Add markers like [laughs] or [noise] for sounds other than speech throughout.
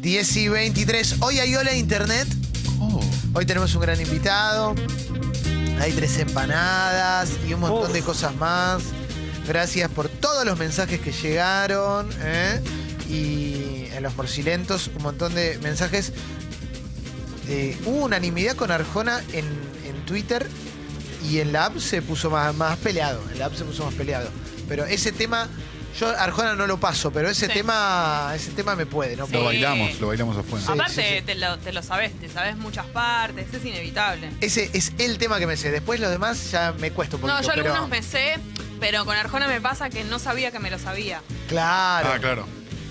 10 y 23. Hoy hay Hola Internet. Oh. Hoy tenemos un gran invitado. Hay tres empanadas y un montón de cosas más. Gracias por todos los mensajes que llegaron. ¿eh? Y en los morcilentos, un montón de mensajes. Eh, hubo unanimidad con Arjona en, en Twitter y en la app se puso más, más peleado. En la app se puso más peleado. Pero ese tema, yo Arjona no lo paso, pero ese Sí. tema, ese tema me puede, ¿no? Sí. Lo bailamos, lo bailamos afuera. Sí. Aparte, Te, lo, te lo sabes, te sabes muchas partes, es inevitable. Ese es el tema que me sé. Después lo demás ya me cuesta un poquito. No, yo pero- algunos me sé, pero con Arjona me pasa que no sabía que me lo sabía. Claro. Ah, claro.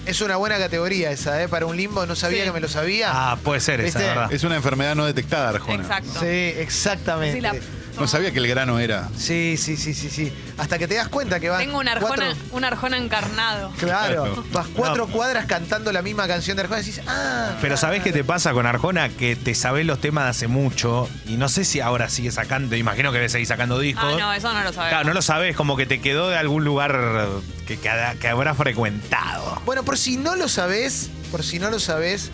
Es una buena categoría esa, ¿eh? Para un limbo no sabía Sí. que me lo sabía. Ah, puede ser esa, ¿Viste? ¿verdad? Es una enfermedad no detectada, Arjona. Exacto. Sí, exactamente. Sí, la- No sabía que el grano era. Sí, sí, sí, sí, sí. Hasta que te das cuenta que vas. Tengo un Arjona, cuatro- un Arjona encarnado. Claro, Claro. vas cuatro No. cuadras cantando la misma canción de Arjona y decís, ah. Pero ¿sabés qué te pasa con Arjona? Que te sabés los temas de hace mucho y no sé si ahora sigue sacando, imagino que debe seguir sacando discos. Ah, no, eso no lo sabes. Claro, no lo sabés, como que te quedó de algún lugar que, que, que habrá frecuentado. Bueno, por si no lo sabés, por si no lo sabés,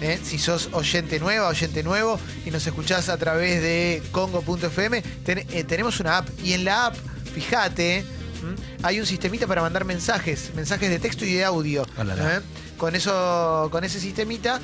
¿eh? si sos oyente nueva, oyente nuevo y nos escuchás a través de congo.fm, ten- eh, tenemos una app y en la app, fíjate, hay un sistemita para mandar mensajes, mensajes de texto y de audio. ¿eh? Con eso, con ese sistemita.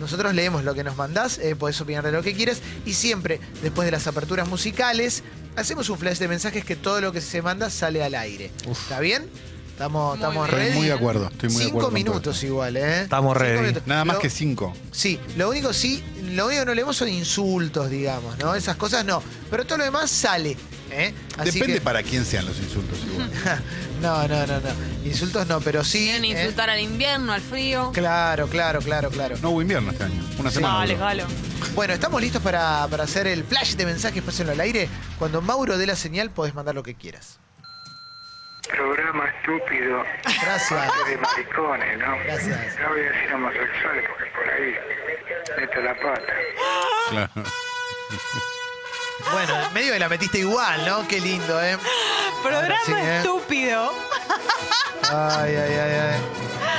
Nosotros leemos lo que nos mandás, podés opinar de lo que quieras y siempre, después de las aperturas musicales, hacemos un flash de mensajes que todo lo que se manda sale al aire. ¿Está bien? Estamos, Muy estamos ready. Estoy muy de acuerdo. Estoy muy de Cinco acuerdo. con todo minutos esto. igual, ¿eh? Estamos Cinco ready. minutos. Nada más Lo- que cinco. Sí, lo único sí, lo único que no leemos son insultos, digamos, ¿no? Esas cosas no. Pero todo lo demás sale, ¿eh? Así Depende que- para quién sean los insultos igual. [laughs] No, no, no, no. Insultos no, pero sí. Quieren ¿eh? insultar al invierno, al frío. Claro, claro, claro, claro. No hubo invierno este año. Una semana. Dale, duró. galo. Bueno, estamos listos para, para hacer el flash de mensajes, pásenlo al aire. Cuando Mauro dé la señal, podés mandar lo que quieras. Programa estúpido Gracias. de maricones, ¿no? Gracias. No voy a decir homosexuales porque por ahí meto la pata. Claro. Bueno, en medio de la metiste igual, ¿no? Qué lindo, ¿eh? Programa sí, ¿eh? estúpido. Ay, ay, ay, ay.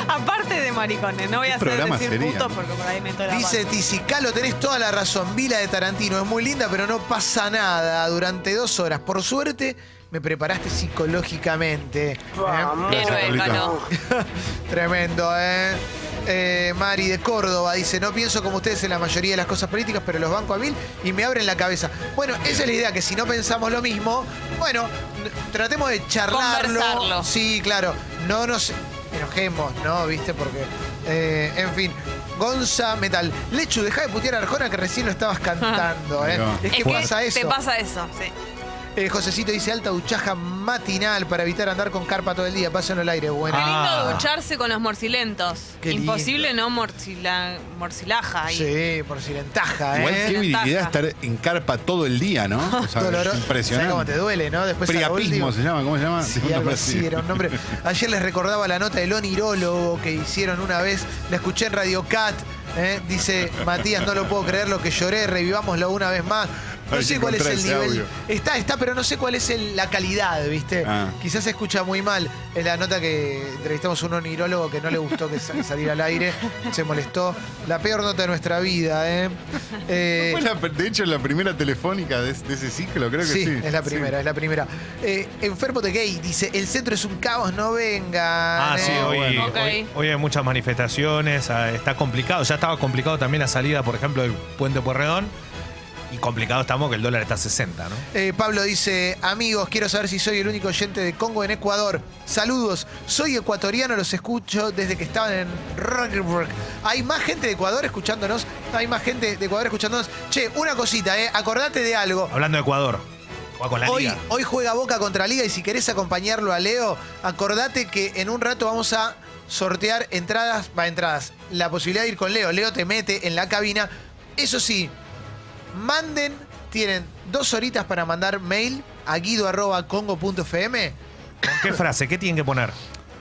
Aparte de maricones, no voy a ¿Qué hacer decir sería? putos porque por ahí meto la Dice pata. Tisicalo, tenés toda la razón. Vila de Tarantino es muy linda, pero no pasa nada durante dos horas. Por suerte, me preparaste psicológicamente. ¿eh? Héroe, Pablito. Calo. Tremendo, ¿eh? Eh, Mari de Córdoba dice, no pienso como ustedes en la mayoría de las cosas políticas, pero los banco a mil y me abren la cabeza. Bueno, esa es la idea, que si no pensamos lo mismo, bueno, tratemos de charlarlo. Conversarlo. Sí, claro, no nos enojemos, ¿no? ¿Viste? Porque, eh, en fin. Gonza Metal. Lechu, deja de putear a Arjona que recién lo estabas cantando, [laughs] ¿eh? Es que Es pasa eso. Te pasa eso, sí. Eh, Josecito dice alta duchaja matinal para evitar andar con carpa todo el día. Pásenlo al aire, bueno. Qué lindo Ah. ducharse con los morcilentos. Qué lindo. Imposible no morcila, morcilaja ahí. Sí, por si ventaja, Igual ¿eh? qué virilidad estar en carpa todo el día, ¿no? [laughs] O sea, es ¿Sabes impresionante. cómo te duele, no? Después a Priapismo se llama, ¿cómo se llama? Sí, [laughs] algo así, era un nombre. [laughs] Ayer les recordaba la nota del onirólogo que hicieron una vez. La escuché en Radio Cat. ¿eh? Dice Matías, no lo puedo creer lo que lloré, revivámoslo una vez más. No sé cuál es el nivel. audio. Está, está, pero no sé cuál es el- la calidad, ¿viste? Ah. Quizás se escucha muy mal. Es la nota que entrevistamos a un onirólogo que no le gustó que sa- saliera al aire. Se molestó. La peor nota de nuestra vida, ¿eh? Eh, Fue la- de hecho, la primera telefónica de, de ese ciclo, creo que sí. Sí, es la primera, es la primera. Eh, Enfermo de Gay dice, el centro es un caos, no venga. Ah, sí, hoy, bueno. Ok. hoy, hoy hay muchas manifestaciones, ah, está complicado. Ya estaba complicado también la salida, por ejemplo, del puente Puerredón. Y complicado estamos que el dólar está a 60, ¿no? Eh, Pablo dice, amigos, quiero saber si soy el único oyente de Congo en Ecuador. Saludos, soy ecuatoriano, los escucho desde que estaban en Rockburg. Hay más gente de Ecuador escuchándonos, hay más gente de Ecuador escuchándonos. Che, una cosita, eh, acordate de algo. Hablando de Ecuador, con la Hoy, liga. hoy juega Boca contra Liga y si querés acompañarlo a Leo, acordate que en un rato vamos a sortear entradas, va, entradas, la posibilidad de ir con Leo. Leo te mete en la cabina. Eso sí, manden, tienen dos horitas para mandar mail a guido.congo.fm. ¿Con qué frase? ¿Qué tienen que poner?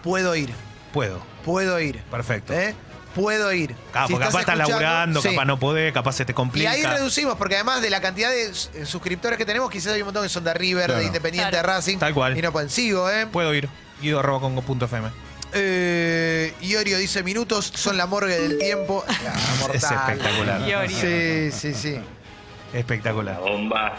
Puedo ir, Puedo. puedo ir. Perfecto. ¿eh? Puedo ir. Claro, Si porque capaz estás laburando, sí. capaz no podés, capaz se te Y complica. ahí reducimos, porque además de la cantidad de eh, suscriptores que tenemos, quizás hay un montón que son de River, Claro. de Independiente, Claro. de Racing. Tal cual. Y no pueden. Sigo, ¿eh? Puedo ir. Guido.congo.fm. Eh, Iorio dice minutos son la morgue del tiempo. [laughs] Ah, mortal. Es espectacular. Iorio. Sí, sí, sí. Espectacular. Bomba,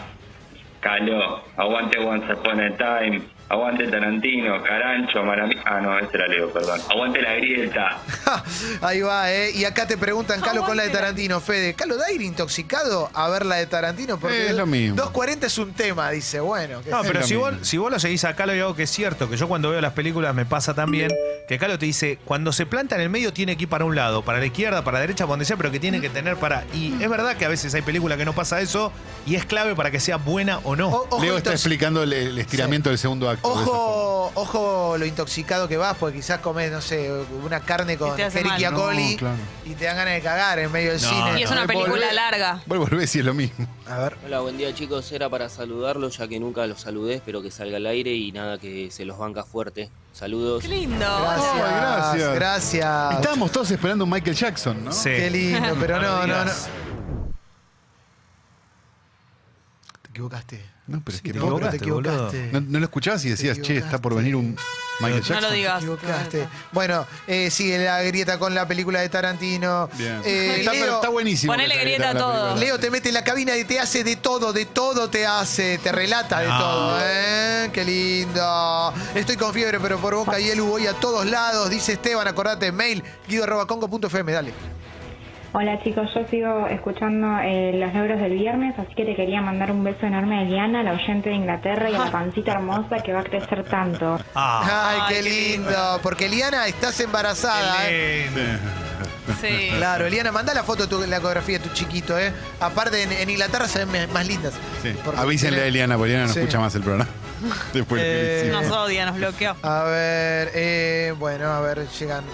Caló, aguante Once Upon a Time, aguante Tarantino, Carancho, Maravilla. Ah, no, este era Leo, perdón. Aguante la grieta. [laughs] Ahí va, ¿eh? Y acá te preguntan, Calo, con la de Tarantino, Fede. ¿Calo da ir intoxicado a ver la de Tarantino? Porque Es lo mismo. 2.40 es un tema, dice. Bueno, qué No, sé. pero si vos, si vos lo seguís a Calo y algo que es cierto, que yo cuando veo las películas me pasa también, que Calo te dice, cuando se planta en el medio tiene que ir para un lado, para la izquierda, para la derecha, para donde sea, pero que tiene que tener para... Y es verdad que a veces hay películas que no pasa eso y es clave para que sea buena o no. O- ojo, Leo está intox- explicando el, el estiramiento del segundo acto. Ojo, ojo lo intoxicado que vas, porque quizás comes, no sé, una carne con coli No, claro. y te dan ganas de cagar en medio del No, cine. Y es una película larga. Vos volvés y es lo mismo. A ver. Hola, buen día chicos. Era para saludarlos ya que nunca los saludé. Espero que salga al aire y nada, que se los banca fuerte. Saludos. Qué lindo. Gracias. Gracias. Gracias. Estábamos todos esperando un Michael Jackson, ¿no? Sí. Qué lindo, pero [laughs] no, no, no. Te equivocaste. No, pero es que equivocaste, te equivocaste. no, no lo escuchabas y decías, che, está por venir un Michael No Jackson. lo digas. Te equivocaste. Bueno, eh, sigue la grieta con la película de Tarantino. Bien. Eh, está, Leo, está buenísimo. Ponele grieta a todo. Leo te mete en la cabina y te hace de todo, de todo te hace, te relata de No. todo, ¿eh? Qué lindo. Estoy con fiebre, pero por boca y él voy a todos lados, dice Esteban, acordate, mail, guido.congo.fm, dale. Hola chicos, yo sigo escuchando eh, los logros del viernes, así que te quería mandar un beso enorme a Eliana, la oyente de Inglaterra, y a la pancita hermosa que va a crecer tanto. Ah, Ay, qué lindo. Porque Eliana, estás embarazada. ¿eh? qué lindo. Sí. Claro, Eliana, manda la foto de tu, la ecografía de tu chiquito, ¿eh? Aparte, en, en Inglaterra se ven más lindas. Sí. Avísenle a Eliana, porque Eliana no Sí. escucha más el programa. [laughs] Después Eh. Nos odia, nos bloqueó. A ver, eh, bueno, a ver, llegan.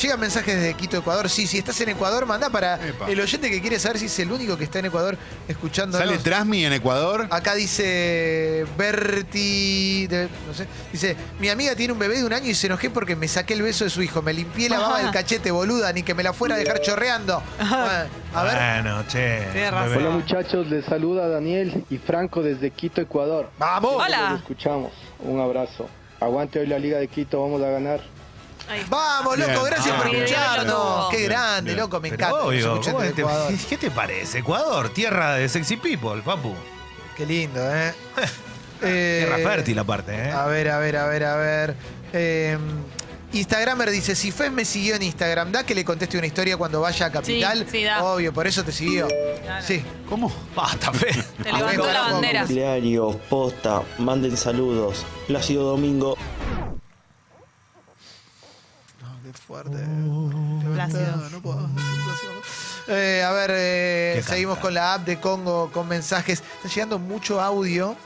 Llegan mensajes desde Quito, Ecuador. Sí, si estás en Ecuador, manda para Epa. el oyente que quiere saber si es el único que está en Ecuador escuchando. Sale Trasmi en Ecuador. Acá dice Berti, de- no sé, dice, mi amiga tiene un bebé de un año y se enojé porque me saqué el beso de su hijo, me limpié la baba del [laughs] cachete, boluda, ni que me la fuera a dejar chorreando. [laughs] Bueno, a ver, Bueno, che. Razón. bebé. Hola muchachos, les saluda Daniel y Franco desde Quito, Ecuador. vamos. Hola. Los escuchamos. Un abrazo. Aguante hoy la Liga de Quito, vamos a ganar. Vamos, loco, Bien. gracias Ah, por bien. escucharnos. Qué grande, bien. loco, me encanta. que nos obvio, escuchen ¿cómo desde te- Ecuador. ¿qué te parece? Ecuador, tierra de sexy people, papu. Qué lindo, ¿eh? [laughs] Eh, Tierra fértil aparte, ¿eh? A ver, a ver, a ver, a ver. Eh, Instagramer dice, si Fez me siguió en Instagram, da que le conteste una historia cuando vaya a Capital. Sí, sí, da. Obvio, por eso te siguió. Claro. Sí. ¿Cómo? Basta, fe. Te levantó la bandera. Diario, posta, manden saludos. Plácido Domingo. Qué fuerte. Plácido. No puedo. Eh, a ver, eh, seguimos con la app de Congo con mensajes. Está llegando mucho audio.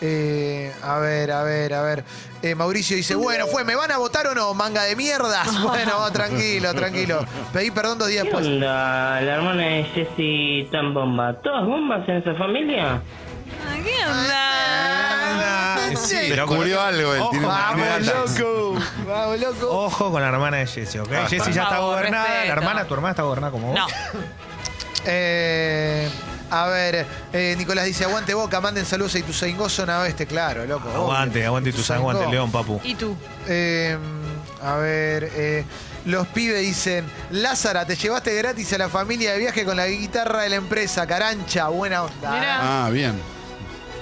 Eh, a ver, a ver, a ver. Eh, Mauricio dice, bueno, fue, ¿me van a votar o no? Manga de mierdas. [laughs] Bueno, tranquilo, tranquilo. Pedí perdón dos días después. onda? La hermana de Jessy tan bomba. ¿Todas bombas en esa familia? Ah, ¿Qué onda? Sí, Descubrió algo él. Ojo, Vamos, loco. Vamos, loco. Ojo con la hermana de Jessie, ¿ok? Jessie ya está favor, gobernada. respeto. La hermana, tu hermana está gobernada como vos. No. Eh, a ver, eh, Nicolás dice, aguante boca, manden saludos a Ituzaingó, zona oeste, claro, loco. Aguante, obvio. aguante Ituzaingó. aguante León, papu. ¿Y tú? Eh, a ver, eh, los pibes dicen, Lázara, te llevaste gratis a la familia de viaje con la guitarra de la empresa, carancha, buena onda. Mirá. Ah, bien.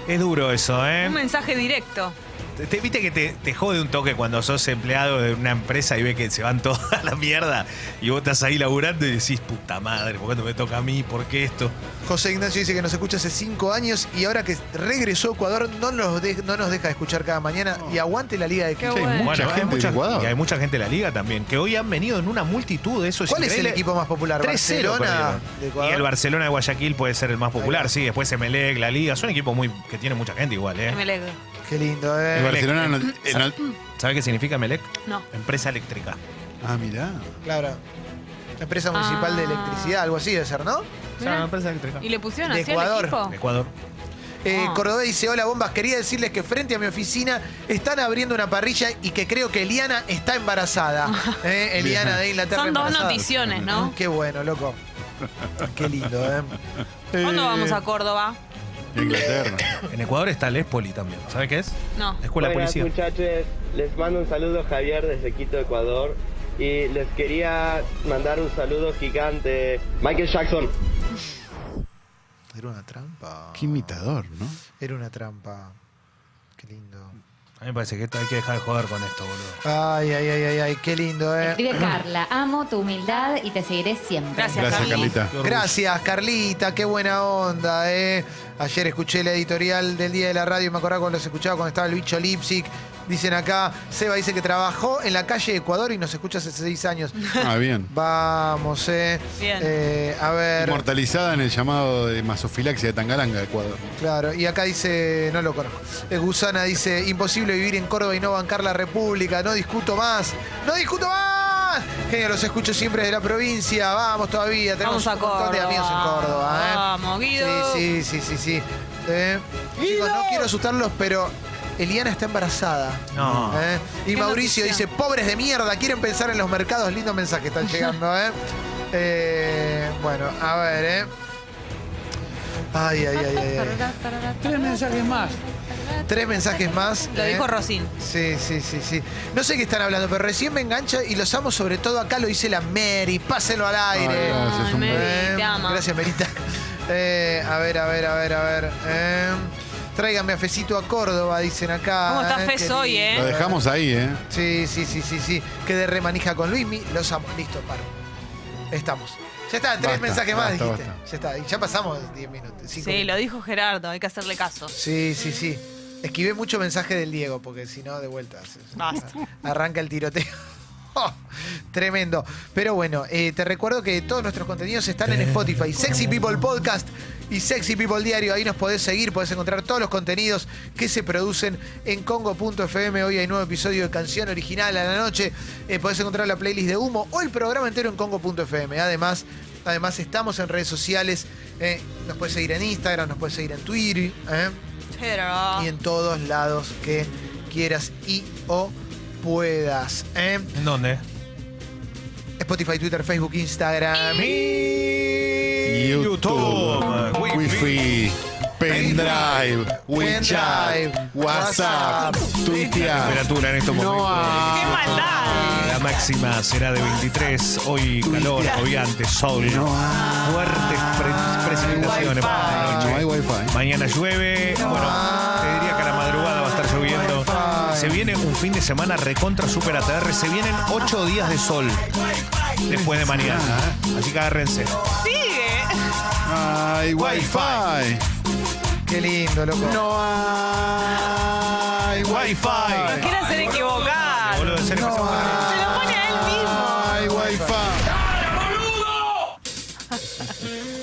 Es duro eso, ¿eh? Un mensaje directo. Te, te- viste que te, te jode un toque cuando sos empleado de una empresa y ves que se van [laughs] toda la mierda y vos estás ahí laburando y decís, puta madre, ¿por qué no me toca a mí? ¿Por qué esto? José Ignacio dice que nos escucha hace cinco años y ahora que regresó a Ecuador no nos, de- no nos deja de escuchar cada mañana y aguante la Liga de Quito. Sí, bueno. mucha hay gente de mucha, Ecuador. y hay mucha gente de la liga también, que hoy han venido en una multitud, eso es ¿Cuál es el equipo más popular? 3-0 ¿Barcelona de Ecuador? Y el Barcelona de Guayaquil puede ser el más popular, sí. Después Emelec, la Liga. Son equipos muy que tiene mucha gente igual, ¿eh? Emelec. Qué lindo, ¿eh? Barcelona no- eh, no- ¿Sabe qué significa Emelec? No. Empresa eléctrica. Ah, mirá. Claro. Empresa Municipal de Ah. Electricidad, algo así debe ser, ¿no? Mirá. empresa eléctrica. ¿Y le pusieron De así Ecuador. al equipo? Ecuador. Eh, Ah. Dice, hola bombas, quería decirles que frente a mi oficina están abriendo una parrilla y que creo que Eliana está embarazada. [laughs] Eh, Eliana de Inglaterra Son dos embarazada. noticiones, ¿no? Qué bueno, loco. Qué lindo, ¿eh? ¿Cuándo Eh, vamos a Córdoba? Inglaterra. En Ecuador está el Espoli también. ¿Sabes qué es? No. Escuela de Buenas Policía. muchachos, les mando un saludo Javier desde Quito, Ecuador. Y les quería mandar un saludo gigante. Michael Jackson. Era una trampa. Qué imitador, ¿no? Era una trampa. Qué lindo. A mí me parece que esto- hay que dejar de joder con esto, boludo. Ay, ay, ay, ay, ay, qué lindo, ¿eh? Escribe Carla, amo tu humildad y te seguiré siempre. Gracias, Gracias. Carlita. Gracias, Carlita, qué buena onda, ¿eh? Ayer escuché la editorial del Día de la Radio, me acordaba cuando los escuchaba cuando estaba el bicho Lipsic. Dicen acá, Seba dice que trabajó en la calle de Ecuador y nos escucha hace seis años. Ah, bien. Vamos, ¿eh? Bien. Eh, a ver, Inmortalizada en el llamado de masofilaxia de Tangalanga, Ecuador. claro. Y acá dice, no lo conozco. Eh, Gusana dice, imposible vivir en Córdoba y no bancar la República. No discuto más. ¡No discuto más! Genio, los escucho siempre desde la provincia. Vamos todavía. Tenemos Vamos a un montón de Córdoba. amigos en Córdoba, ¿eh? Vamos, Guido. Sí, sí, sí, sí, sí. Eh, chicos, no quiero asustarlos, pero Eliana está embarazada. No. ¿eh? Y Mauricio noticia. dice, pobres de mierda, quieren pensar en los mercados. Lindos mensajes están llegando, ¿eh? [laughs] Eh, bueno, a ver, ¿eh? Ay, ay, ay, ay, ay. Tres mensajes más. Tres mensajes más. Lo ¿eh? dijo Rosín. Sí, sí, sí, sí. No sé qué están hablando, pero recién me engancha y los amo sobre todo acá, lo dice la Mary. Pásenlo al aire. Ay, gracias, Ay, un Mary, Eh, te ama. Gracias, Merita. Eh, a ver, a ver, a ver, a ver. Eh, tráiganme a Fecito a Córdoba, dicen acá. ¿Cómo está eh, Fez hoy, lindo. Lo eh? dejamos ahí, ¿eh? Sí, sí, sí, sí, sí. Que de remanija con Luismi. Los amo. Listo, paro. Estamos. Ya está, tres Basta, mensajes más basta, dijiste. basta. Ya está. Y ya pasamos 10 minutos. cinco Sí, minutos. lo dijo Gerardo, hay que hacerle caso. Sí, sí, sí. Esquivé mucho mensaje del Diego, porque si no, de vuelta. se- se- Basta. Arranca el tiroteo. [laughs] Oh, tremendo. Pero bueno, eh, te recuerdo que todos nuestros contenidos están en Spotify. Sexy People Podcast y Sexy People Diario. Ahí nos podés seguir, podés encontrar todos los contenidos que se producen en Congo.fm. Hoy hay nuevo episodio de Canción Original a la noche. Eh, podés encontrar la playlist de Humo o el programa entero en Congo.fm. Además, además estamos en redes sociales. eh, nos puedes seguir en Instagram, nos puedes seguir en Twitter. eh, y en todos lados que quieras y o puedas. ¿eh? ¿En dónde? Spotify, Twitter, Facebook, Instagram. YouTube, YouTube, Wi-Fi, Pendrive, WeChat, WhatsApp, Twitter. Temperatura en estos momentos. No ¡Qué maldad! La máxima será de 23. Hoy calor, obviante, sol. Fuertes pre- precipitaciones para la No hay. Wi-Fi. Mañana llueve. Bueno, Se viene un fin de semana recontra super ATR. Se vienen 8 días de sol después de mañana. ¿eh? Así que agárrense. ¡Sigue! Hay Wi-Fi. Qué lindo, loco. No hay Wi-Fi. Quiere hacer equivocar. Boludo, en serio, empezamos a- Se lo pone a él mismo. Hay Wi-Fi.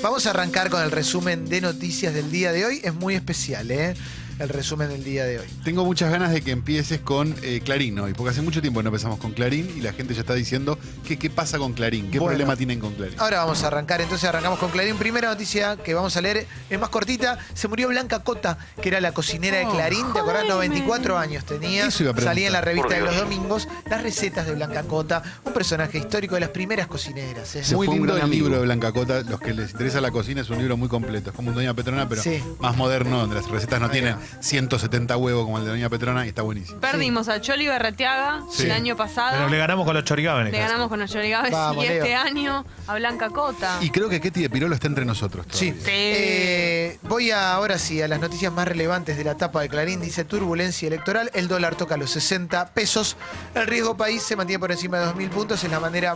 Vamos a arrancar con el resumen de noticias del día de hoy. Es muy especial, ¿eh? El resumen del día de hoy. Tengo muchas ganas de que empieces con eh, Clarín hoy, porque hace mucho tiempo no empezamos con Clarín y la gente ya está diciendo que qué pasa con Clarín, qué Bueno. problema tienen con Clarín. Ahora vamos a arrancar, entonces arrancamos con Clarín. Primera noticia que vamos a leer es más cortita. Se murió Blanca Cota, que era la cocinera de Clarín. ¿Te acordás? 94 años tenía. Salía en la revista de los domingos las recetas de Blanca Cota, un personaje histórico de las primeras cocineras. ¿eh? muy fue un lindo gran el libro de Blanca Cota, los que les interesa la cocina es un libro muy completo, es como un Doña Petrona, pero Sí. más moderno, donde las recetas no tienen. 170 huevos como el de Doña Petrona y está buenísimo. Perdimos a Choli Berreteaga Sí. el año pasado. Pero le ganamos con los chorigaves. Le ganamos con los Chorigaves Vamos, y Leo. este año a Blanca Cota. Y creo que Ketty de Pirolo está entre nosotros. Sí. todavía. Eh, voy a, ahora sí a las noticias más relevantes de la tapa de Clarín. Dice turbulencia electoral. El dólar toca los 60 pesos. El riesgo país se mantiene por encima de 2.000 puntos. Es la manera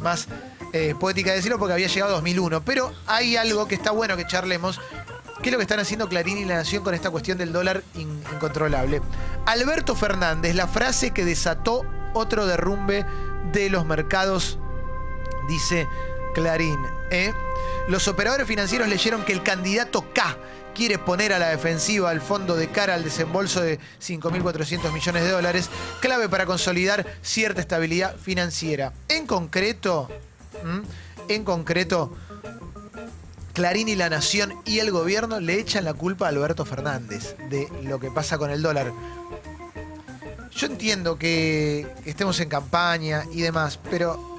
más eh, poética de decirlo porque había llegado a 2001. Pero hay algo que está bueno que charlemos. ¿Qué es lo que están haciendo Clarín y La Nación con esta cuestión del dólar in- incontrolable? Alberto Fernández, la frase que desató otro derrumbe de los mercados dice Clarín. ¿eh? Los operadores financieros leyeron que el candidato K quiere poner a la defensiva al fondo de cara al desembolso de 5.400 millones de dólares, clave para consolidar cierta estabilidad financiera. En concreto, en concreto, Clarín y la Nación y el gobierno le echan la culpa a Alberto Fernández de lo que pasa con el dólar. Yo entiendo que estemos en campaña y demás, pero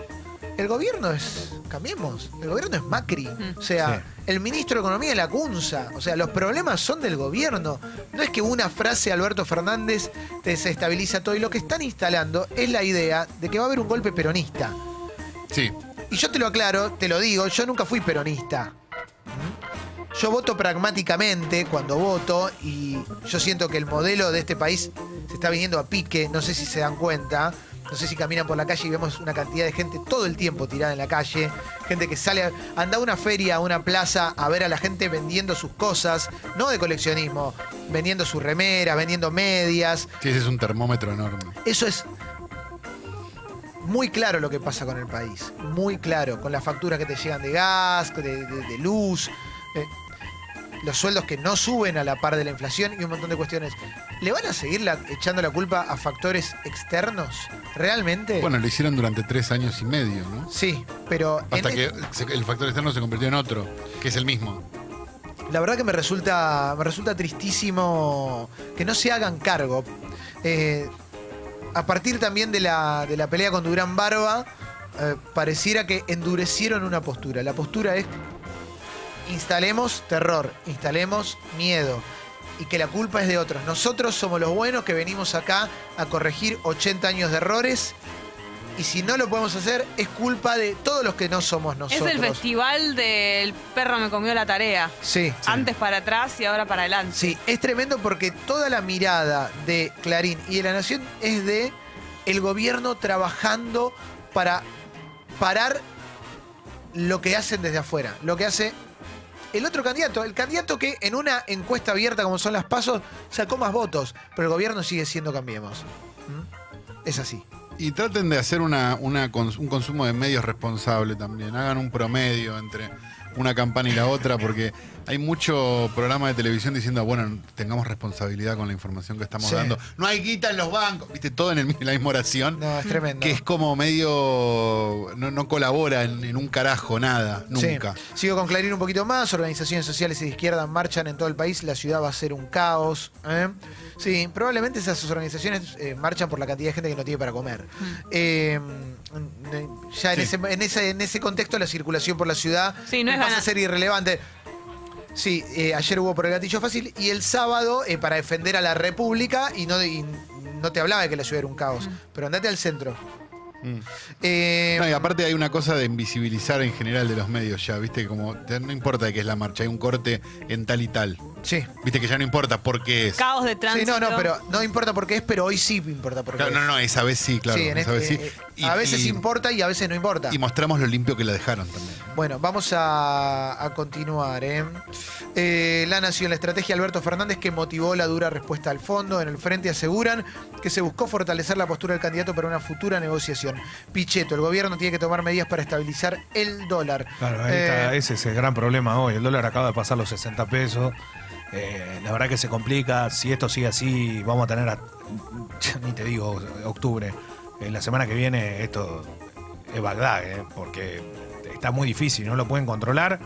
El gobierno es. Cambiemos. El gobierno es Macri. O sea, el ministro de Economía es la Cunza. O sea, los problemas son del gobierno. No es que una frase de Alberto Fernández te desestabiliza todo. Y lo que están instalando es la idea de que va a haber un golpe peronista. Sí. Y yo te lo aclaro, te lo digo, yo nunca fui peronista. Yo voto pragmáticamente cuando voto y yo siento que el modelo de este país se está viniendo a pique, no sé si se dan cuenta. No sé si caminan por la calle y vemos una cantidad de gente todo el tiempo tirada en la calle. Gente que sale, a- anda a una feria, a una plaza, a ver a la gente vendiendo sus cosas, no de coleccionismo, vendiendo sus remeras, vendiendo medias. Sí, ese es un termómetro enorme. Eso es muy claro lo que pasa con el país. Muy claro. Con las facturas que te llegan de gas, de, de- de luz, eh, los sueldos que no suben a la par de la inflación y un montón de cuestiones. ¿Le van a seguir la- echando la culpa a factores externos? ¿Realmente? Bueno, lo hicieron durante tres años y medio, ¿no? sí, pero Hasta e- que el factor externo se convirtió en otro, que es el mismo. La verdad que me resulta, me resulta tristísimo que no se hagan cargo. Eh, a partir también de la, de la pelea con Durán Barba, eh, pareciera que endurecieron una postura. La postura es instalemos terror, instalemos miedo y que la culpa es de otros. Nosotros somos los buenos que venimos acá a corregir 80 años de errores y si no lo podemos hacer es culpa de todos los que no somos nosotros. Es el festival del perro me comió la tarea. Sí. Antes para atrás y ahora para adelante. Sí, es tremendo porque toda la mirada de Clarín y de la Nación es de el gobierno trabajando para parar lo que hacen desde afuera, lo que hace el otro candidato, el candidato que en una encuesta abierta como son las pasos sacó más votos, pero el gobierno sigue siendo Cambiemos. ¿Mm? Es así. Y traten de hacer un consumo de medios responsable también. Hagan un promedio entre una campana y la otra, porque hay mucho programa de televisión diciendo, bueno, tengamos responsabilidad con la información que estamos Sí. dando. No hay guita en los bancos, viste, todo en, el- en [laughs] la misma oración. No, es tremendo. Que es como medio. No, no colabora en, en un carajo, nada, nunca. Sí. Sigo con Clarín un poquito más. Organizaciones sociales y de izquierda marchan en todo el país. La ciudad va a ser un caos. ¿eh? Sí, probablemente esas organizaciones eh, marchan por la cantidad de gente que no tiene para comer. Eh, ya en, Sí. ese, en, ese, en ese contexto, la circulación por la ciudad Sí, no es pasa gana- a ser irrelevante. Sí, eh, ayer hubo por el gatillo fácil y el sábado eh, para defender a la República y no, y no te hablaba de que la ciudad era un caos. Pero andate al centro. Mm. Eh, No, y aparte hay una cosa de invisibilizar en general de los medios ya, viste, como te- no importa de qué es la marcha, hay un corte en tal y tal. sí. Viste que ya no importa por qué es. Caos de Sí, tránsito. no, no, pero no importa por qué es, pero hoy sí importa por qué Claro, es. no, no, esa vez sí, claro. Sí, en esa este- vez sí. Eh, Y- a veces y- importa y a veces no importa. Y mostramos lo limpio que la dejaron también. Bueno, vamos a, a continuar. ¿eh? Eh, la Nación, la estrategia de Alberto Fernández que motivó la dura respuesta al fondo. En el frente aseguran que se buscó fortalecer la postura del candidato para una futura negociación. Pichetto, el gobierno tiene que tomar medidas para estabilizar el dólar. Claro, ahí Eh, está, ese es el gran problema hoy. El dólar acaba de pasar los 60 pesos. Eh, la verdad que se complica. Si esto sigue así, vamos a tener, a- [laughs] ya ni te digo, octubre. En la semana que viene esto es Bagdad, eh, porque está muy difícil, no lo pueden controlar.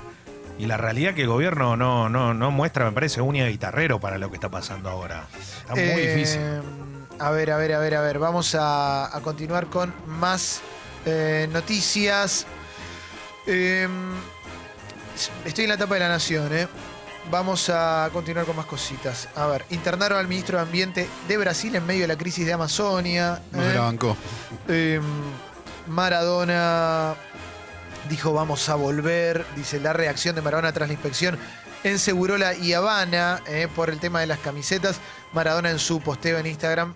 Y la realidad que el gobierno no, no, no muestra, me parece, de guitarrero para lo que está pasando ahora. Está muy Eh, difícil. A ver, a ver, a ver, a ver. Vamos a, a continuar con más eh, noticias. Eh, estoy en la etapa de la nación, ¿eh? Vamos a continuar con más cositas. A ver, internaron al ministro de Ambiente de Brasil en medio de la crisis de Amazonia. No se ¿eh? la bancó. Eh, Maradona dijo vamos a volver, dice la reacción de Maradona tras la inspección en Segurola y Habana eh, por el tema de las camisetas. Maradona en su posteo en Instagram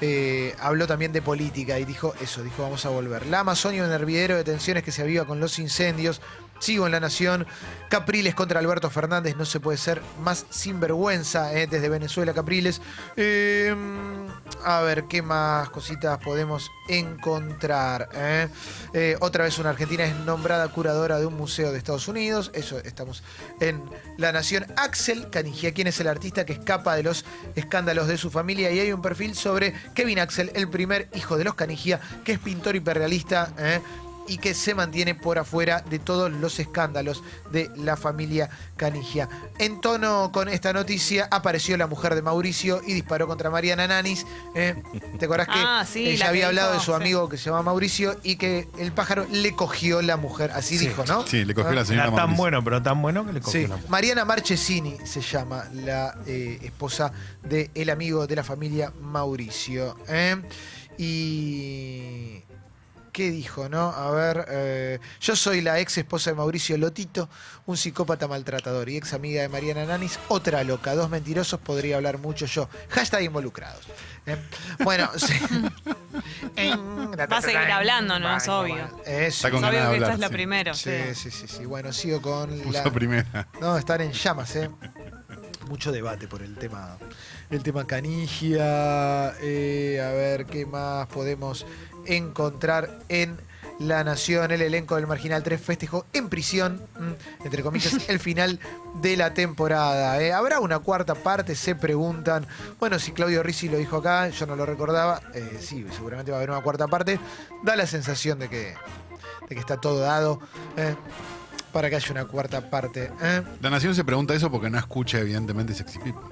eh, habló también de política y dijo eso, dijo vamos a volver. La Amazonia, un hervidero de tensiones que se aviva con los incendios. Sigo en La Nación. Capriles contra Alberto Fernández. No se puede ser más sinvergüenza eh, desde Venezuela, Capriles. Eh, a ver, ¿qué más cositas podemos encontrar? eh? Eh, otra vez una argentina es nombrada curadora de un museo de Estados Unidos. Eso estamos en La Nación. Axel Canigia, ¿quién es el artista que escapa de los escándalos de su familia? Y hay un perfil sobre Kevin Axel, el primer hijo de los Canigia, que es pintor hiperrealista. ¿Eh? y que se mantiene por afuera de todos los escándalos de la familia Canigia. En tono con esta noticia apareció la mujer de Mauricio y disparó contra Mariana Nanis. ¿eh? ¿Te acordás que [laughs] Ah, sí, ella la que había hablado de su sí. amigo que se llama Mauricio y que el pájaro le cogió la mujer? Así Sí. dijo, ¿no? Sí, le cogió la señora Era tan Mauricio. bueno, pero tan bueno que le cogió Sí, la mujer. Mariana Marchesini se llama la eh, esposa del amigo de la familia Mauricio. ¿eh? Y. ¿Qué dijo, no? A ver, eh, yo soy la ex esposa de Mauricio Lotito, un psicópata maltratador y ex amiga de Mariana Nanis, otra loca, dos mentirosos, podría hablar mucho yo. Hashtag involucrados. ¿eh? Bueno, [laughs] sí. [laughs] Va a seguir hablando, ¿no? Es obvio. Es obvio que esta es la sí. primera. Sí, sí, sí, sí. Bueno, sigo con la. Primera. No, están en llamas, ¿eh? Mucho debate por el tema, el tema canigia. eh, a ver qué más podemos encontrar en La Nación. El elenco del Marginal 3 festejó en prisión, mm, entre comillas, [laughs] el final de la temporada. ¿eh? ¿Habrá una cuarta parte? Se preguntan. Bueno, si Claudio Rizzi lo dijo acá, yo no lo recordaba. eh, sí, seguramente va a haber una cuarta parte. Da la sensación de que, de que está todo dado. ¿eh? Para que haya una cuarta parte. ¿eh? La Nación se pregunta eso porque no escucha, evidentemente, Sexy People.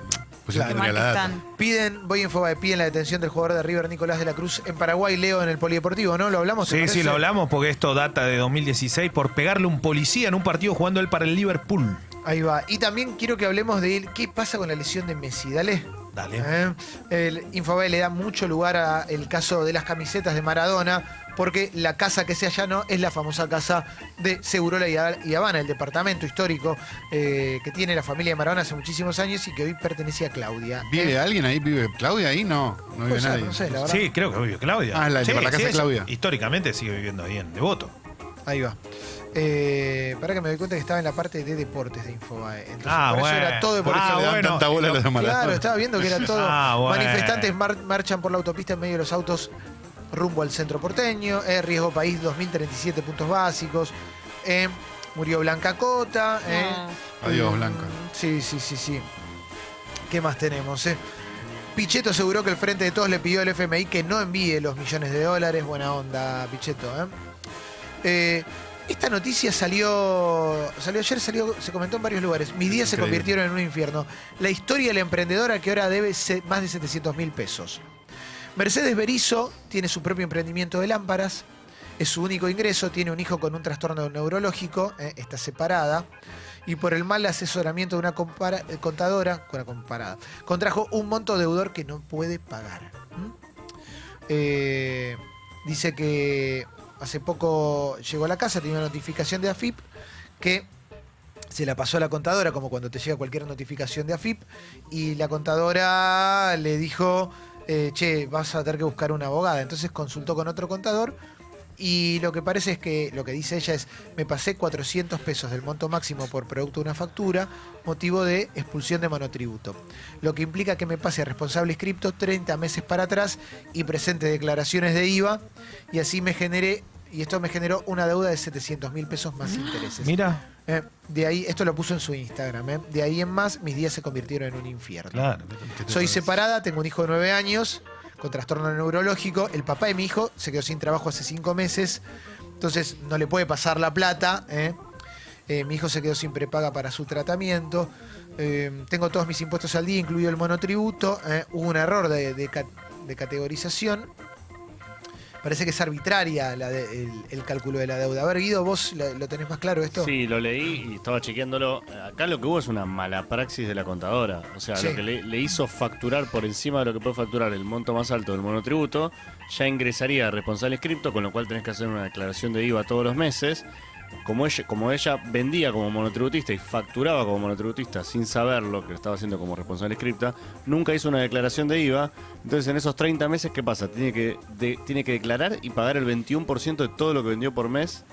Pues Claro. tendría la data. están. Piden, voy Infobae, piden la detención del jugador de River Nicolás de la Cruz en Paraguay, Leo en el Polideportivo, ¿no? ¿Lo hablamos? ¿te Sí, sí, lo hablamos porque esto data de 2016 por pegarle un policía en un partido jugando él para el Liverpool. Ahí va. Y también quiero que hablemos de él. ¿Qué pasa con la lesión de Messi? Dale. Dale. ¿Eh? El Infobae le da mucho lugar al caso de las camisetas de Maradona, porque la casa que se allanó es la famosa casa de Segurola y Ha- y Habana, el departamento histórico eh, que tiene la familia de Maradona hace muchísimos años y que hoy pertenece a Claudia. ¿Vive ¿Eh? alguien ahí? ¿Vive Claudia ahí? No, no vive Puede ser, nadie. no sé, la verdad. Sí, creo que vive Claudia. Ah, la- Sí, la casa de Claudia. Históricamente sigue viviendo ahí en Devoto. Ahí va. Eh, para que me doy cuenta que estaba en la parte de deportes de Infobae. Entonces, Ah, por eso bueno. era todo Por deportes. eso Ah, le dan bueno. tanta bola a los de Maradona. Claro, estaba viendo que era todo. [laughs] Ah, bueno. Manifestantes mar- marchan por la autopista en medio de los autos rumbo al centro porteño. Eh, riesgo país, 2037 puntos básicos. Eh, murió Blanca Cota. eh. No. Adiós, Mm, Blanca. Sí, sí, sí, sí. ¿Qué más tenemos? eh? Pichetto aseguró que el Frente de Todos le pidió al FMI que no envíe los millones de dólares. Buena onda, Pichetto. ¿eh? Esta noticia salió, salió ayer, salió, se comentó en varios lugares. Mis días se Increíble. convirtieron en un infierno. La historia de la emprendedora que ahora debe se- más de 700 mil pesos. Mercedes Berizo tiene su propio emprendimiento de lámparas. Es su único ingreso. Tiene un hijo con un trastorno neurológico. eh, está separada. Y por el mal asesoramiento de una compara- eh, contadora, con una comparada, contrajo un monto deudor que no puede pagar. ¿Mm? Eh, dice que hace poco llegó a la casa, tenía una notificación de AFIP que se la pasó a la contadora, como cuando te llega cualquier notificación de AFIP, y la contadora le dijo, eh, che, vas a tener que buscar una abogada. Entonces consultó con otro contador y lo que parece es que lo que dice ella es, me pasé 400 pesos del monto máximo por producto de una factura, motivo de expulsión de monotributo. Lo que implica que me pase a responsable inscripto 30 meses para atrás y presente declaraciones de IVA y así me generé, y esto me generó una deuda de 700 mil pesos más intereses. Mira, Eh, de ahí, esto lo puso en su Instagram, eh. de ahí en más mis días se convirtieron en un infierno. claro. Soy separada, tengo un hijo de nueve años trastorno neurológico. El papá de mi hijo se quedó sin trabajo hace cinco meses, entonces no le puede pasar la plata. ¿eh? Eh, mi hijo se quedó sin prepaga para su tratamiento. Eh, tengo todos mis impuestos al día, incluido el monotributo. Hubo un error de categorización. Parece que es arbitraria la de- el, el cálculo de la deuda. A ver, Guido, vos lo, tenés más claro esto. Sí, lo leí y estaba chequeándolo. Acá lo que hubo es una mala praxis de la contadora. O sea, Sí. lo que le, le hizo facturar por encima de lo que puede facturar el monto más alto del monotributo, ya ingresaría a responsable inscripto, con lo cual tenés que hacer una declaración de IVA todos los meses. Como ella, como ella vendía como monotributista y facturaba como monotributista sin saber lo que lo estaba haciendo como responsable inscripta, nunca hizo una declaración de IVA. Entonces, en esos 30 meses, ¿qué pasa? Tiene que, de- tiene que declarar y pagar el 21% de todo lo que vendió por mes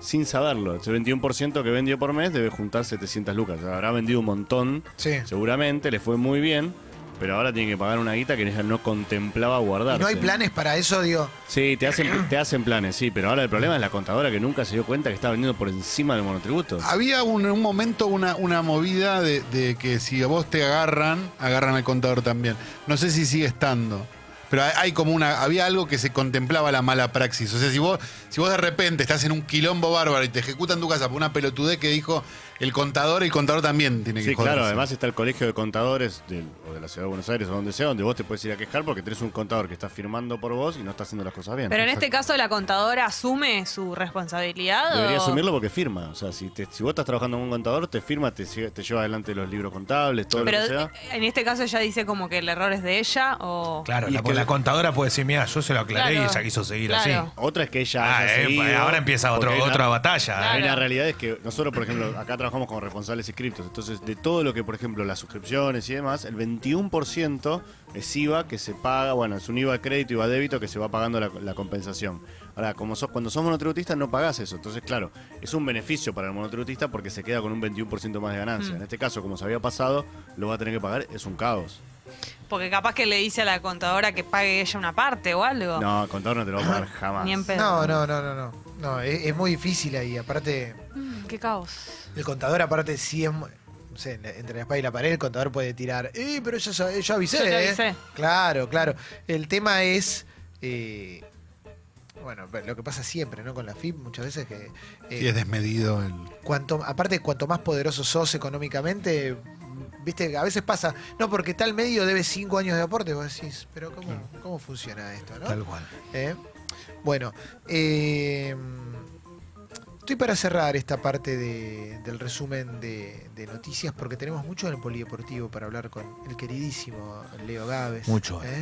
sin saberlo. Ese 21% que vendió por mes debe juntar 700 lucas. Habrá vendido un montón, Sí. seguramente, le fue muy bien, pero ahora tiene que pagar una guita que ella no contemplaba guardar. ¿Y no hay planes para eso, digo? Sí, te hacen, te hacen planes, sí, pero ahora el problema es la contadora que nunca se dio cuenta que estaba vendiendo por encima del monotributo. Había un, un momento una, una movida de, de que si a vos te agarran, agarran al contador también. No sé si sigue estando. Pero hay- hay como una, había algo que se contemplaba la mala praxis. O sea, si vos, si vos de repente estás en un quilombo bárbaro y te ejecutan tu casa por una pelotudez que dijo el contador, el contador también tiene que Sí, joderse. claro, además está el colegio de contadores del- o de la ciudad de Buenos Aires o donde sea, donde vos te puedes ir a quejar porque tenés un contador que está firmando por vos y no está haciendo las cosas bien. Pero en este caso la contadora asume su responsabilidad. Debería o- asumirlo porque firma. O sea, si, te- si vos estás trabajando con un contador, te firma, te, lle- te lleva adelante los libros contables, todo Pero lo que sea. en este caso ella dice como que el error es de ella o. Claro, Y la, es que la la- contadora puede decir, mira, yo se lo aclaré Claro, y ella quiso seguir claro. así. Otra es que ella Ah, haya eh, seguido, ahora empieza otro- porque hay otra batalla. Claro. Una realidad es que nosotros, por ejemplo, acá trabajamos con responsables y criptos. Entonces, de todo lo que, por ejemplo, las suscripciones y demás, el 21% es IVA que se paga, bueno, es un IVA de crédito, IVA débito que se va pagando la, la compensación. Ahora, como sos, cuando sos monotributista no pagás eso. Entonces, claro, es un beneficio para el monotributista porque se queda con un 21% más de ganancia. Mm. En este caso, como se había pasado, lo va a tener que pagar, es un caos. Porque capaz que le dice a la contadora que pague ella una parte o algo. No, el contador no te lo va a pagar jamás. Ni en pedo. No, no, no, no, no. No, es, es muy difícil ahí. Aparte, Mm, Qué caos. el contador, aparte, sí es. mu- No sé, entre la espada y la pared, el contador puede tirar. Eh, pero yo, sa- yo avisé, Yo te ¿eh?". avisé. Claro, claro. El tema es. eh, bueno, lo que pasa siempre, ¿no? Con la FIP, muchas veces que. eh, Sí, es desmedido el. cuanto, aparte, cuanto más poderoso sos económicamente, viste, a veces pasa, no, porque tal medio debe cinco años de aporte, vos decís, pero ¿cómo, cómo funciona esto, no? Tal cual. ¿Eh? Bueno, eh, estoy para cerrar esta parte de- del resumen de, de noticias porque tenemos mucho en el polideportivo para hablar con el queridísimo Leo Gávez. Mucho, ¿eh?